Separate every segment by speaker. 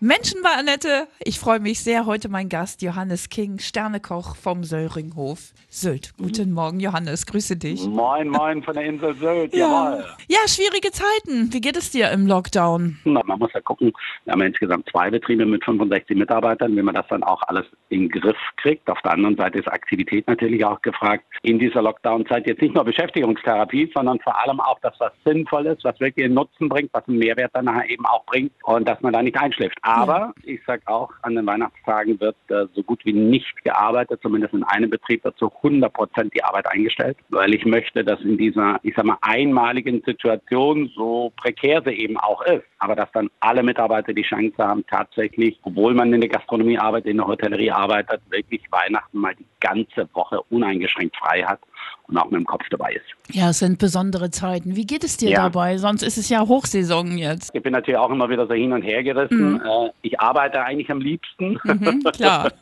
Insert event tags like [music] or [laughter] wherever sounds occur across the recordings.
Speaker 1: Menschen Annette. Ich freue mich sehr. Heute mein Gast Johannes King, Sternekoch vom Söringhof Sylt. Guten Morgen, Johannes. Grüße dich.
Speaker 2: Moin, moin von der Insel Sylt.
Speaker 1: Ja.
Speaker 2: Jawohl.
Speaker 1: ja, schwierige Zeiten. Wie geht es dir im Lockdown?
Speaker 2: Na, Man muss ja gucken, wir haben ja insgesamt zwei Betriebe mit 65 Mitarbeitern, wenn man das dann auch alles in den Griff kriegt. Auf der anderen Seite ist Aktivität natürlich auch gefragt. In dieser Lockdown-Zeit jetzt nicht nur Beschäftigungstherapie, sondern vor allem auch, dass was sinnvoll ist, was wirklich einen Nutzen bringt, was einen Mehrwert dann eben auch bringt und dass man da nicht einschläft. Aber ich sage auch, an den Weihnachtstagen wird äh, so gut wie nicht gearbeitet, zumindest in einem Betrieb wird zu 100 Prozent die Arbeit eingestellt, weil ich möchte, dass in dieser, ich sag mal, einmaligen Situation, so prekär sie eben auch ist, aber dass dann alle Mitarbeiter die Chance haben, tatsächlich, obwohl man in der Gastronomie arbeitet, in der Hotellerie arbeitet, wirklich Weihnachten mal die ganze Woche uneingeschränkt frei hat und auch mit dem Kopf dabei ist.
Speaker 1: Ja, es sind besondere Zeiten. Wie geht es dir
Speaker 2: Ja.
Speaker 1: dabei? Sonst ist es ja Hochsaison jetzt.
Speaker 2: Ich bin natürlich auch immer wieder so hin und her gerissen. Äh, ich arbeite eigentlich am liebsten.
Speaker 1: Mhm, klar.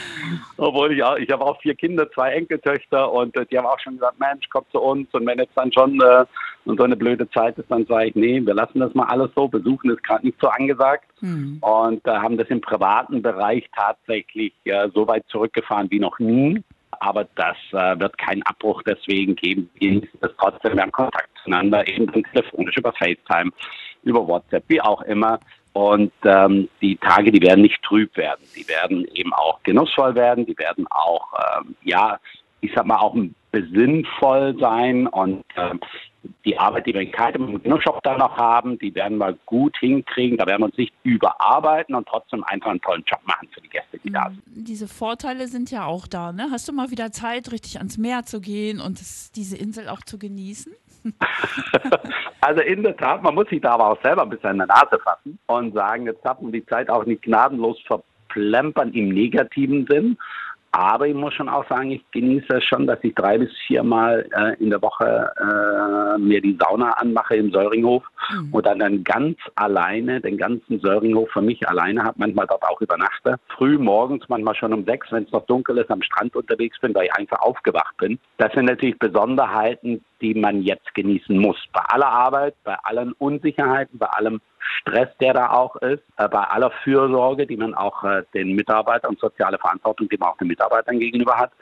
Speaker 1: [laughs]
Speaker 2: Obwohl ich auch, ich habe auch vier Kinder, zwei Enkeltöchter und äh, die haben auch schon gesagt, Mensch, komm zu uns. Und wenn jetzt dann schon äh, und so eine blöde Zeit ist, dann sage ich, nee, wir lassen das mal alles so. Besuchen ist gerade nicht so angesagt.
Speaker 1: Hm.
Speaker 2: Und äh, haben das im privaten Bereich tatsächlich äh, so weit zurückgefahren wie noch nie. Aber das äh, wird keinen Abbruch deswegen geben. Wir das trotzdem. Wir haben Kontakt zueinander, eben telefonisch, über FaceTime, über WhatsApp, wie auch immer. Und ähm, die Tage, die werden nicht trüb werden. Die werden eben auch genussvoll werden. Die werden auch, ähm, ja, ich sag mal, auch besinnvoll sein. Und ähm, die Arbeit, die wir in Keitem im Genussshop da noch haben, die werden wir gut hinkriegen. Da werden wir uns nicht überarbeiten und trotzdem einfach einen tollen Job machen für die Gäste, die da sind.
Speaker 1: Diese Vorteile sind ja auch da. Ne? Hast du mal wieder Zeit, richtig ans Meer zu gehen und das, diese Insel auch zu genießen? [laughs]
Speaker 2: Also in der Tat, man muss sich da aber auch selber ein bisschen in der Nase fassen und sagen, jetzt darf man die Zeit auch nicht gnadenlos verplempern im negativen Sinn. Aber ich muss schon auch sagen, ich genieße es schon, dass ich drei bis viermal äh, in der Woche äh, mir die Sauna anmache im Söringhof und dann, dann ganz alleine den ganzen Söringhof für mich alleine habe, manchmal dort auch übernachte. Früh morgens, manchmal schon um sechs, wenn es noch dunkel ist, am Strand unterwegs bin, weil ich einfach aufgewacht bin. Das sind natürlich Besonderheiten, die man jetzt genießen muss. Bei aller Arbeit, bei allen Unsicherheiten, bei allem Stress, der da auch ist, äh, bei aller Fürsorge, die man auch äh, den Mitarbeitern und soziale Verantwortung, die man auch den Mitarbeitern gegenüber hat.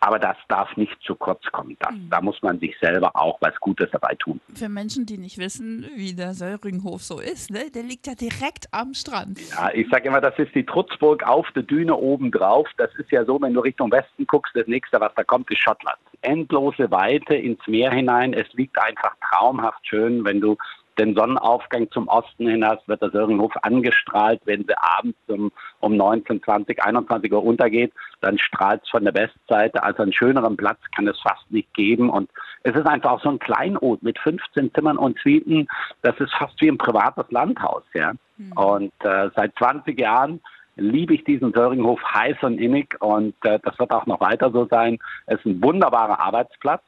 Speaker 2: Aber das darf nicht zu kurz kommen. Das, Da muss man sich selber auch was Gutes dabei tun.
Speaker 1: Für Menschen, die nicht wissen, wie der Söringhof so ist, ne? der liegt ja direkt am Strand.
Speaker 2: Ja, ich sage immer, das ist die Trutzburg auf der Düne oben drauf. Das ist ja so, wenn du Richtung Westen guckst, das nächste, was da kommt, ist Schottland. Endlose Weite ins Meer hinein. Es liegt einfach traumhaft schön, wenn du den Sonnenaufgang zum Osten hin hast, wird der Söringhof angestrahlt. Wenn sie abends um, um 19, 20, 21 Uhr untergeht, dann strahlt es von der Westseite. Also einen schöneren Platz kann es fast nicht geben. Und es ist einfach auch so ein Kleinod mit 15 Zimmern und Suiten. Das ist fast wie ein privates Landhaus. Ja? Und äh, seit 20 Jahren liebe ich diesen Söringhof heiß und innig und äh, das wird auch noch weiter so sein. Es ist ein wunderbarer Arbeitsplatz.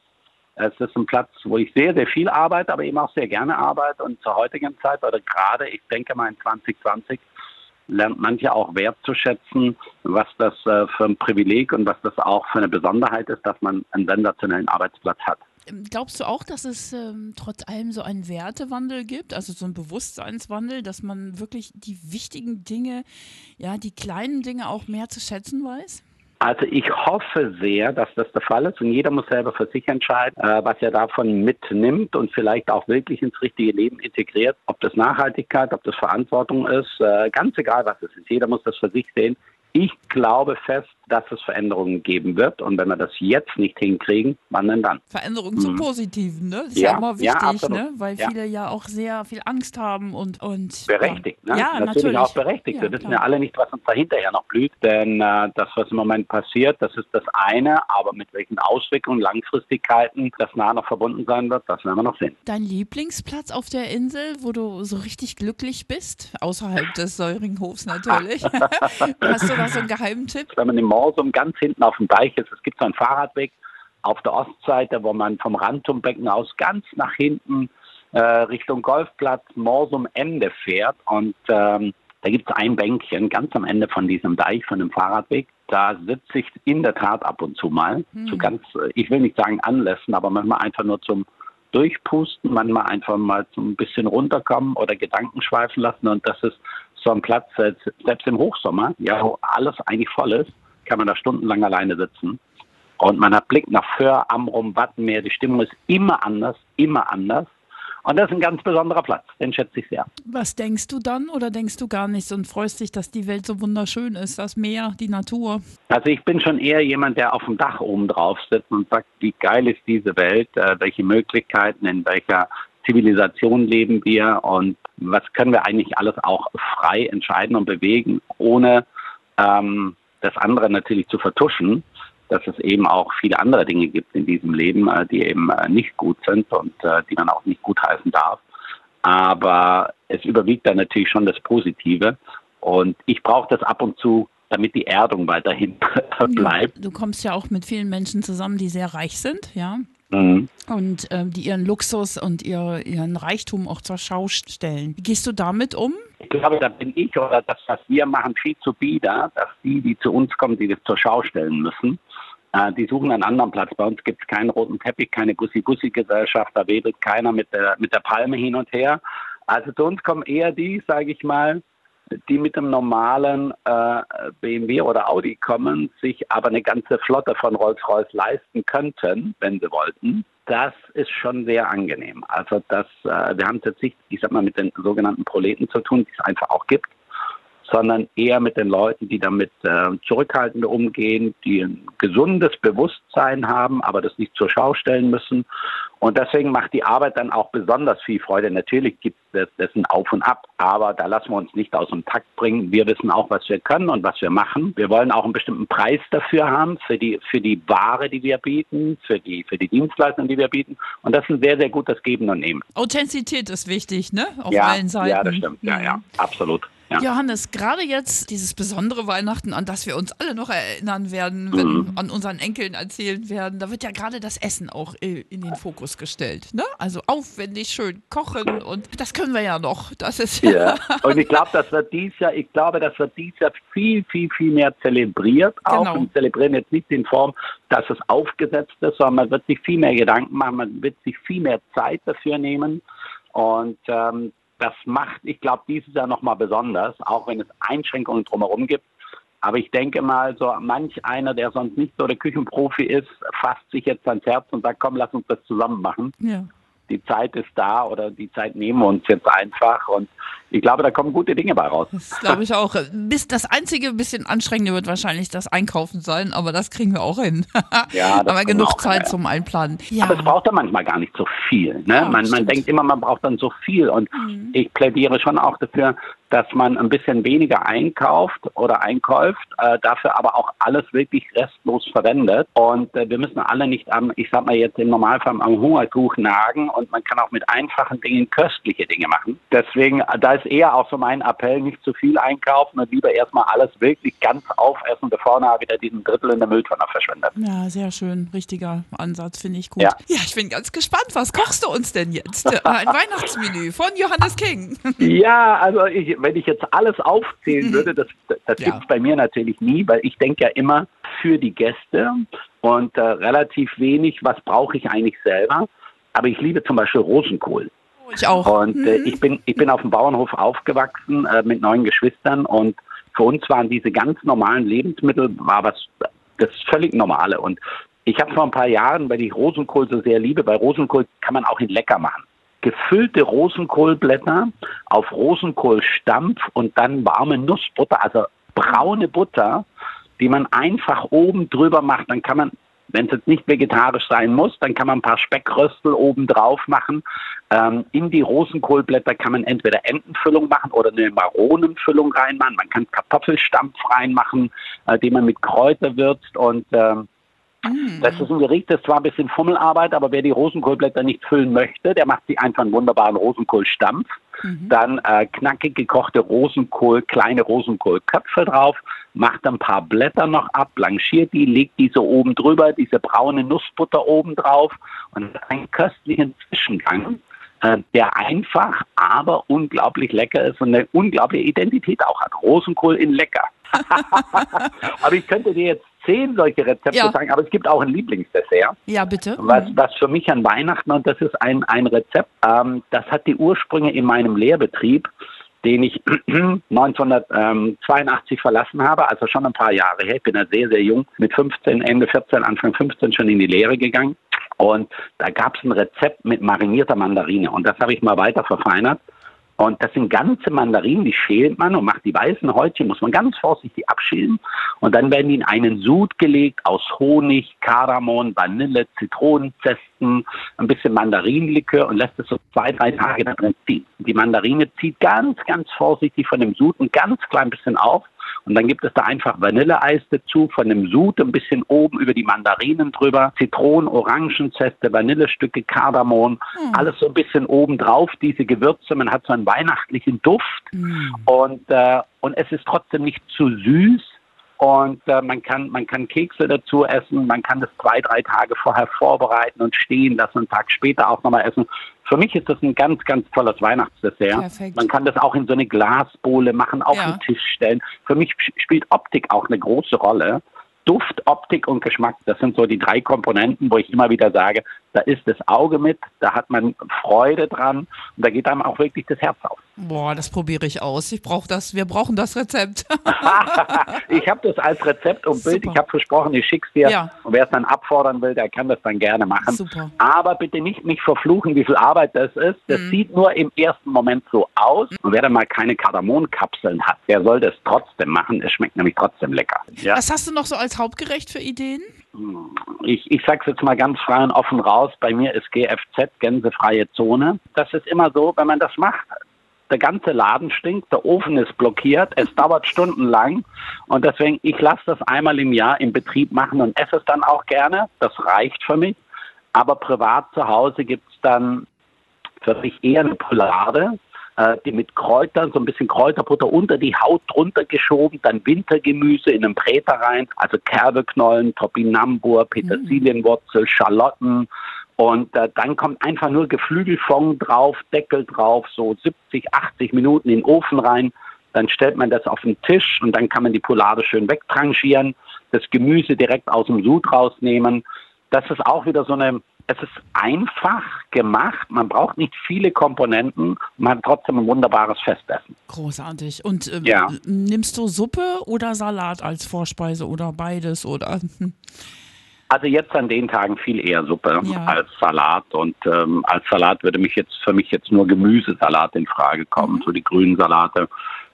Speaker 2: Es ist ein Platz, wo ich sehr, sehr viel arbeite, aber eben auch sehr gerne arbeite. Und zur heutigen Zeit oder gerade, ich denke mal in 2020, lernt manche auch wertzuschätzen, was das äh, für ein Privileg und was das auch für eine Besonderheit ist, dass man einen sensationellen Arbeitsplatz hat.
Speaker 1: Glaubst du auch, dass es ähm, trotz allem so einen Wertewandel gibt, also so einen Bewusstseinswandel, dass man wirklich die wichtigen Dinge, ja, die kleinen Dinge auch mehr zu schätzen weiß?
Speaker 2: Also ich hoffe sehr, dass das der Fall ist und jeder muss selber für sich entscheiden, äh, was er davon mitnimmt und vielleicht auch wirklich ins richtige Leben integriert. Ob das Nachhaltigkeit, ob das Verantwortung ist, äh, ganz egal was es ist. Jeder muss das für sich sehen. Ich glaube fest, dass es Veränderungen geben wird und wenn wir das jetzt nicht hinkriegen, wann denn dann?
Speaker 1: Veränderung zum Positiven, ne? Das ist ja,
Speaker 2: Ja,
Speaker 1: immer
Speaker 2: ja,
Speaker 1: wichtig,
Speaker 2: absolut.
Speaker 1: ne? Weil
Speaker 2: Ja.
Speaker 1: viele ja auch sehr viel Angst haben und und
Speaker 2: Berechtigt,
Speaker 1: ja.
Speaker 2: ne?
Speaker 1: Ja,
Speaker 2: natürlich,
Speaker 1: natürlich
Speaker 2: auch berechtigt.
Speaker 1: Ja,
Speaker 2: wir wissen ja alle nicht, was uns da hinterher noch blüht, denn äh, das, was im Moment passiert, das ist das eine, aber mit welchen Auswirkungen, Langfristigkeiten das nah noch verbunden sein wird, das werden wir noch sehen.
Speaker 1: Dein Lieblingsplatz auf der Insel, wo du so richtig glücklich bist, außerhalb des Säuringhofs natürlich. [laughs] Hast du da so einen Geheimtipp?
Speaker 2: Wenn man im Morsum ganz hinten auf dem Deich ist, es gibt so einen Fahrradweg auf der Ostseite, wo man vom Rantumbecken aus ganz nach hinten äh, Richtung Golfplatz Morsum Ende fährt und ähm, da gibt es ein Bänkchen ganz am Ende von diesem Deich, von dem Fahrradweg. Da sitze ich in der Tat ab und zu mal, zu ganz, äh, ich will nicht sagen Anlässen, aber manchmal einfach nur zum durchpusten, manchmal einfach mal so ein bisschen runterkommen oder Gedanken schweifen lassen. Und das ist so ein Platz, selbst im Hochsommer, ja, wo alles eigentlich voll ist, kann man da stundenlang alleine sitzen. Und man hat Blick nach Föhr, Amrum, Wattenmeer. Die Stimmung ist immer anders, immer anders. Und das ist ein ganz besonderer Platz, den schätze ich sehr.
Speaker 1: Was denkst du dann oder denkst du gar nichts und freust dich, dass die Welt so wunderschön ist, das Meer, die Natur?
Speaker 2: Also ich bin schon eher jemand, der auf dem Dach oben drauf sitzt und sagt, wie geil ist diese Welt, äh, welche Möglichkeiten, in welcher Zivilisation leben wir und was können wir eigentlich alles auch frei entscheiden und bewegen, ohne ähm, das andere natürlich zu vertuschen dass es eben auch viele andere Dinge gibt in diesem Leben, äh, die eben äh, nicht gut sind und äh, die man auch nicht gutheißen darf. Aber es überwiegt dann natürlich schon das Positive. Und ich brauche das ab und zu, damit die Erdung weiterhin [laughs] bleibt.
Speaker 1: Du kommst ja auch mit vielen Menschen zusammen, die sehr reich sind, ja. Mhm. Und äh, die ihren Luxus und ihr, ihren Reichtum auch zur Schau stellen. Wie gehst du damit um?
Speaker 2: Ich glaube, da bin ich oder das, was wir machen, viel zu bieder, dass die, die zu uns kommen, die das zur Schau stellen müssen. Äh, die suchen einen anderen Platz. Bei uns gibt es keinen roten Teppich, keine Gussi-Gussi-Gesellschaft, da wedelt keiner mit der, mit der Palme hin und her. Also zu uns kommen eher die, sage ich mal, die mit einem normalen äh, BMW oder Audi kommen, sich aber eine ganze Flotte von Rolls-Royce leisten könnten, wenn sie wollten. Das ist schon sehr angenehm. Also das, äh, wir haben es jetzt nicht, ich sag mal, mit den sogenannten Proleten zu tun, die es einfach auch gibt sondern eher mit den Leuten, die damit äh, zurückhaltend umgehen, die ein gesundes Bewusstsein haben, aber das nicht zur Schau stellen müssen. Und deswegen macht die Arbeit dann auch besonders viel Freude. Natürlich gibt es dessen Auf und Ab, aber da lassen wir uns nicht aus dem Takt bringen. Wir wissen auch, was wir können und was wir machen. Wir wollen auch einen bestimmten Preis dafür haben, für die, für die Ware, die wir bieten, für die, für die Dienstleistungen, die wir bieten. Und das ist ein sehr, sehr gutes Geben und Nehmen.
Speaker 1: Authentizität ist wichtig, ne?
Speaker 2: Auf ja, allen Seiten. Ja, das stimmt. Ja, ja, absolut.
Speaker 1: Ja. Johannes, gerade jetzt dieses besondere Weihnachten, an das wir uns alle noch erinnern werden, wenn mhm. an unseren Enkeln erzählt werden, da wird ja gerade das Essen auch in den Fokus gestellt. Ne? Also aufwendig, schön kochen und das können wir ja noch. Das ist
Speaker 2: ja. [laughs] Und ich glaube, das wird dies Jahr, ich glaube, das wird dies Jahr viel, viel, viel mehr zelebriert. Auch genau. und zelebrieren jetzt nicht in Form, dass es aufgesetzt ist, sondern man wird sich viel mehr Gedanken machen, man wird sich viel mehr Zeit dafür nehmen. Und ähm, das macht, ich glaube, dieses Jahr nochmal besonders, auch wenn es Einschränkungen drumherum gibt. Aber ich denke mal, so manch einer, der sonst nicht so der Küchenprofi ist, fasst sich jetzt ans Herz und sagt, komm, lass uns das zusammen machen. Ja die Zeit ist da oder die Zeit nehmen wir uns jetzt einfach und ich glaube, da kommen gute Dinge bei raus.
Speaker 1: Das glaube ich auch. Bis das einzige bisschen anstrengende wird wahrscheinlich das Einkaufen sein, aber das kriegen wir auch hin. [laughs] Ja, wir genug Zeit ja. zum Einplanen.
Speaker 2: Ja. Aber es braucht dann manchmal gar nicht so viel. Ne? Ja, man, man denkt immer, man braucht dann so viel und mhm. ich plädiere schon auch dafür, dass man ein bisschen weniger einkauft oder einkäuft, äh, dafür aber auch alles wirklich restlos verwendet. Und äh, wir müssen alle nicht am, ich sag mal jetzt im Normalfall am Hungertuch nagen und man kann auch mit einfachen Dingen köstliche Dinge machen. Deswegen, da ist eher auch so mein Appell, nicht zu viel einkaufen und lieber erstmal alles wirklich ganz aufessen, bevor man wieder diesen Drittel in der Mülltonne verschwendet.
Speaker 1: Ja, sehr schön. Richtiger Ansatz, finde ich gut. Ja. ja, ich bin ganz gespannt. Was kochst du uns denn jetzt? [laughs] Ein Weihnachtsmenü von Johannes King. [laughs]
Speaker 2: ja, also ich, wenn ich jetzt alles aufzählen würde, das, das ja. gibt es bei mir natürlich nie, weil ich denke ja immer für die Gäste und äh, relativ wenig, was brauche ich eigentlich selber. Aber ich liebe zum Beispiel Rosenkohl.
Speaker 1: Oh, ich auch.
Speaker 2: Und äh, mhm. ich, bin, ich bin auf dem Bauernhof aufgewachsen äh, mit neun Geschwistern und für uns waren diese ganz normalen Lebensmittel war was das völlig normale. Und ich habe vor ein paar Jahren, weil ich Rosenkohl so sehr liebe, bei Rosenkohl kann man auch ihn lecker machen gefüllte Rosenkohlblätter auf Rosenkohlstampf und dann warme Nussbutter, also braune Butter, die man einfach oben drüber macht. Dann kann man, wenn es jetzt nicht vegetarisch sein muss, dann kann man ein paar Speckröstel oben drauf machen. Ähm, in die Rosenkohlblätter kann man entweder Entenfüllung machen oder eine Maronenfüllung reinmachen. Man kann Kartoffelstampf reinmachen, äh, den man mit Kräuter würzt und ähm, Mm. Das ist ein Gericht, das zwar ein bisschen Fummelarbeit, aber wer die Rosenkohlblätter nicht füllen möchte, der macht sich einfach einen wunderbaren Rosenkohlstampf. Mhm. Dann äh, knackig gekochte Rosenkohl, kleine Rosenkohlköpfe drauf, macht ein paar Blätter noch ab, blanchiert die, legt diese oben drüber, diese braune Nussbutter oben drauf und einen köstlichen Zwischengang äh, der einfach, aber unglaublich lecker ist und eine unglaubliche Identität auch hat. Rosenkohl in lecker. [laughs] aber ich könnte dir jetzt zehn solche Rezepte
Speaker 1: Ja.
Speaker 2: sagen, aber es gibt auch ein Lieblingsdessert.
Speaker 1: Ja, bitte.
Speaker 2: Was, was für mich an Weihnachten, und das ist ein, ein Rezept, ähm, das hat die Ursprünge in meinem Lehrbetrieb, den ich [clears throat] 1982 verlassen habe, also schon ein paar Jahre her. Ich bin ja sehr, sehr jung, mit 15, Ende 14, Anfang 15 schon in die Lehre gegangen. Und da gab es ein Rezept mit marinierter Mandarine. Und das habe ich mal weiter verfeinert. Und das sind ganze Mandarinen, die schält man und macht die weißen Häutchen, muss man ganz vorsichtig abschälen. Und dann werden die in einen Sud gelegt aus Honig, Kardamom, Vanille, Zitronenzesten, ein bisschen Mandarinenlikör und lässt es so zwei, drei Tage da drin ziehen. Die Mandarine zieht ganz, ganz vorsichtig von dem Sud ein ganz klein bisschen auf. Und dann gibt es da einfach Vanilleeis dazu, von dem Sud ein bisschen oben über die Mandarinen drüber, Zitronen, Orangenzeste, Vanillestücke, Kardamom, alles so ein bisschen oben drauf, diese Gewürze. Man hat so einen weihnachtlichen Duft und, äh, und es ist trotzdem nicht zu süß. Und äh, man kann man kann Kekse dazu essen, man kann das zwei, drei Tage vorher vorbereiten und stehen lassen, einen Tag später auch nochmal essen. Für mich ist das ein ganz, ganz tolles Weihnachtsdessert.
Speaker 1: Perfekt.
Speaker 2: Man kann das auch in so eine Glasbowle machen, auf
Speaker 1: Ja.
Speaker 2: den Tisch stellen. Für mich sp- spielt Optik auch eine große Rolle. Duft, Optik und Geschmack, das sind so die drei Komponenten, wo ich immer wieder sage, da ist das Auge mit, da hat man Freude dran und da geht einem auch wirklich das Herz auf.
Speaker 1: Boah, das probiere ich aus. Ich brauche das. Wir brauchen das Rezept. [laughs]
Speaker 2: ich habe das als Rezept und Bild.
Speaker 1: Super.
Speaker 2: Ich habe versprochen, ich schick's dir.
Speaker 1: Ja.
Speaker 2: Und wer es dann abfordern will, der kann das dann gerne machen.
Speaker 1: Super.
Speaker 2: Aber bitte nicht mich verfluchen, wie viel Arbeit das ist. Das
Speaker 1: Mhm.
Speaker 2: sieht nur im ersten Moment so aus. Und wer dann mal keine Kardamonkapseln hat, der soll das trotzdem machen. Es schmeckt nämlich trotzdem lecker. Ja.
Speaker 1: Was hast du noch so als Hauptgericht für Ideen?
Speaker 2: Ich, ich sage es jetzt mal ganz frei und offen raus, bei mir ist GFZ, gänsefreie Zone. Das ist immer so, wenn man das macht, der ganze Laden stinkt, der Ofen ist blockiert, es dauert stundenlang. Und deswegen, ich lasse das einmal im Jahr im Betrieb machen und esse es dann auch gerne, das reicht für mich. Aber privat zu Hause gibt es dann für mich eher eine Poulade, äh, die mit Kräutern, so ein bisschen Kräuterbutter unter die Haut drunter geschoben, dann Wintergemüse in einen Bräter rein, also Kerbeknollen, Topinambur, Petersilienwurzel, Schalotten und äh, dann kommt einfach nur Geflügelfond drauf, Deckel drauf, so 70, 80 Minuten in den Ofen rein. Dann stellt man das auf den Tisch und dann kann man die Poulade schön wegtranchieren, das Gemüse direkt aus dem Sud rausnehmen. Das ist auch wieder so eine, es ist einfach gemacht, man braucht nicht viele Komponenten, man hat trotzdem ein wunderbares Festessen.
Speaker 1: Großartig. Und ähm,
Speaker 2: Ja.
Speaker 1: nimmst du Suppe oder Salat als Vorspeise oder beides? Oder hm.
Speaker 2: Also jetzt an den Tagen viel eher Suppe
Speaker 1: Ja.
Speaker 2: als Salat und ähm, als Salat würde mich jetzt für mich jetzt nur Gemüsesalat in Frage kommen, so die grünen Salate.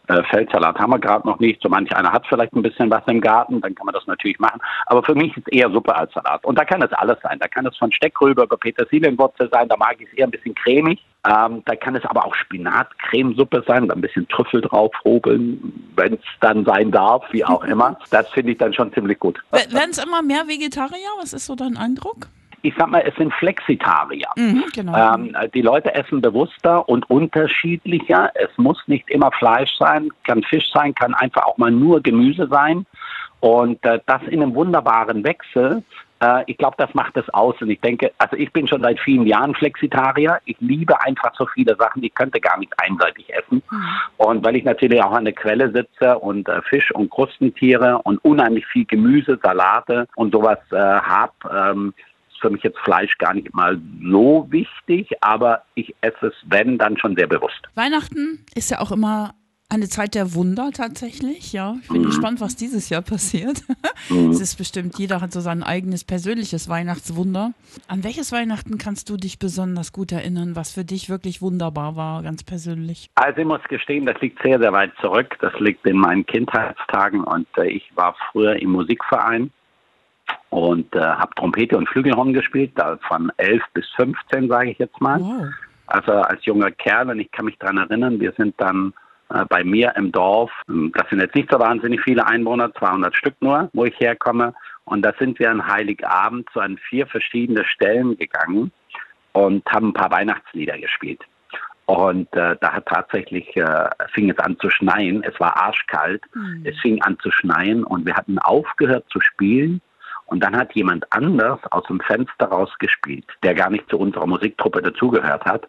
Speaker 2: Äh, Feldsalat haben wir gerade noch nicht. So manch einer hat vielleicht ein bisschen was im Garten, dann kann man das natürlich machen. Aber für mich ist eher Suppe als Salat. Und da kann es alles sein. Da kann es von Steckrübe über Petersilienwurzel sein. Da mag ich es eher ein bisschen cremig. Ähm, da kann es aber auch Spinat-Cremesuppe sein, da ein bisschen Trüffel drauf hobeln, wenn es dann sein darf, wie auch [laughs] immer. Das finde ich dann schon ziemlich gut.
Speaker 1: werden es immer mehr Vegetarier? Was ist so dein Eindruck?
Speaker 2: Ich sag mal, es sind Flexitarier.
Speaker 1: Mhm, genau.
Speaker 2: Ähm, die Leute essen bewusster und unterschiedlicher. Es muss nicht immer Fleisch sein, kann Fisch sein, kann einfach auch mal nur Gemüse sein. Und äh, das in einem wunderbaren Wechsel, äh, ich glaube, das macht es aus. Und ich denke, also ich bin schon seit vielen Jahren Flexitarier. Ich liebe einfach so viele Sachen, ich könnte gar nicht einseitig essen. Und weil ich natürlich auch an der Quelle sitze und äh, Fisch und Krustentiere und unheimlich viel Gemüse, Salate und sowas äh, habe, ähm, für mich jetzt Fleisch gar nicht mal so wichtig, aber ich esse es, wenn, dann schon sehr bewusst.
Speaker 1: Weihnachten ist ja auch immer eine Zeit der Wunder tatsächlich, ja. Ich bin
Speaker 2: Mhm.
Speaker 1: gespannt, was dieses Jahr passiert. [laughs] Es ist bestimmt, jeder hat so sein eigenes persönliches Weihnachtswunder. An welches Weihnachten kannst du dich besonders gut erinnern, was für dich wirklich wunderbar war, ganz persönlich?
Speaker 2: Also ich muss gestehen, das liegt sehr, sehr weit zurück. Das liegt in meinen Kindheitstagen und äh, ich war früher im Musikverein und äh, habe Trompete und Flügelhorn gespielt, da von 11 bis 15, sage ich jetzt mal.
Speaker 1: Wow.
Speaker 2: Also als junger Kerl, und ich kann mich daran erinnern, wir sind dann äh, bei mir im Dorf, ähm, das sind jetzt nicht so wahnsinnig viele Einwohner, 200 Stück nur, wo ich herkomme. Und da sind wir an Heiligabend zu an vier verschiedene Stellen gegangen und haben ein paar Weihnachtslieder gespielt. Und äh, da hat tatsächlich, äh, fing es an zu schneien. Es war arschkalt. Es fing an zu schneien und wir hatten aufgehört zu spielen. Und dann hat jemand anders aus dem Fenster rausgespielt, der gar nicht zu unserer Musiktruppe dazugehört hat.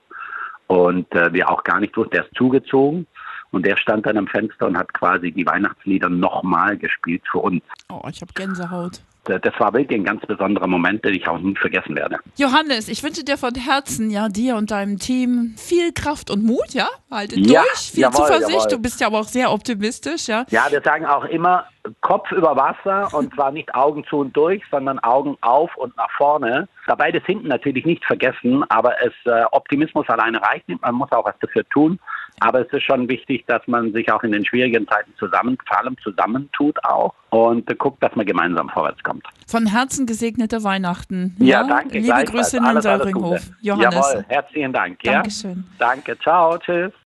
Speaker 2: Und äh, wir auch gar nicht wussten, der ist zugezogen. Und der stand dann am Fenster und hat quasi die Weihnachtslieder nochmal gespielt für uns.
Speaker 1: Oh, ich habe Gänsehaut.
Speaker 2: Das war wirklich ein ganz besonderer Moment, den ich auch nie vergessen werde.
Speaker 1: Johannes, ich wünsche dir von Herzen, ja, dir und deinem Team viel Kraft und Mut, ja? Haltet
Speaker 2: Ja,
Speaker 1: durch, viel
Speaker 2: jawohl,
Speaker 1: Zuversicht.
Speaker 2: jawohl.
Speaker 1: Du bist ja aber auch sehr optimistisch, ja?
Speaker 2: Ja, wir sagen auch immer Kopf über Wasser und zwar nicht Augen zu und durch, sondern Augen auf und nach vorne. Dabei das hinten natürlich nicht vergessen, aber es äh, Optimismus alleine reicht nicht. Man muss auch was dafür tun. Aber es ist schon wichtig, dass man sich auch in den schwierigen Zeiten zusammen, vor allem zusammentut auch und äh, guckt, dass man gemeinsam vorwärts kommt.
Speaker 1: Von Herzen gesegnete Weihnachten.
Speaker 2: Ja, danke.
Speaker 1: Liebe. Grüße in den.
Speaker 2: Gute.
Speaker 1: Johannes.
Speaker 2: Jawohl, herzlichen Dank. Ja?
Speaker 1: Dankeschön.
Speaker 2: Danke, ciao, tschüss.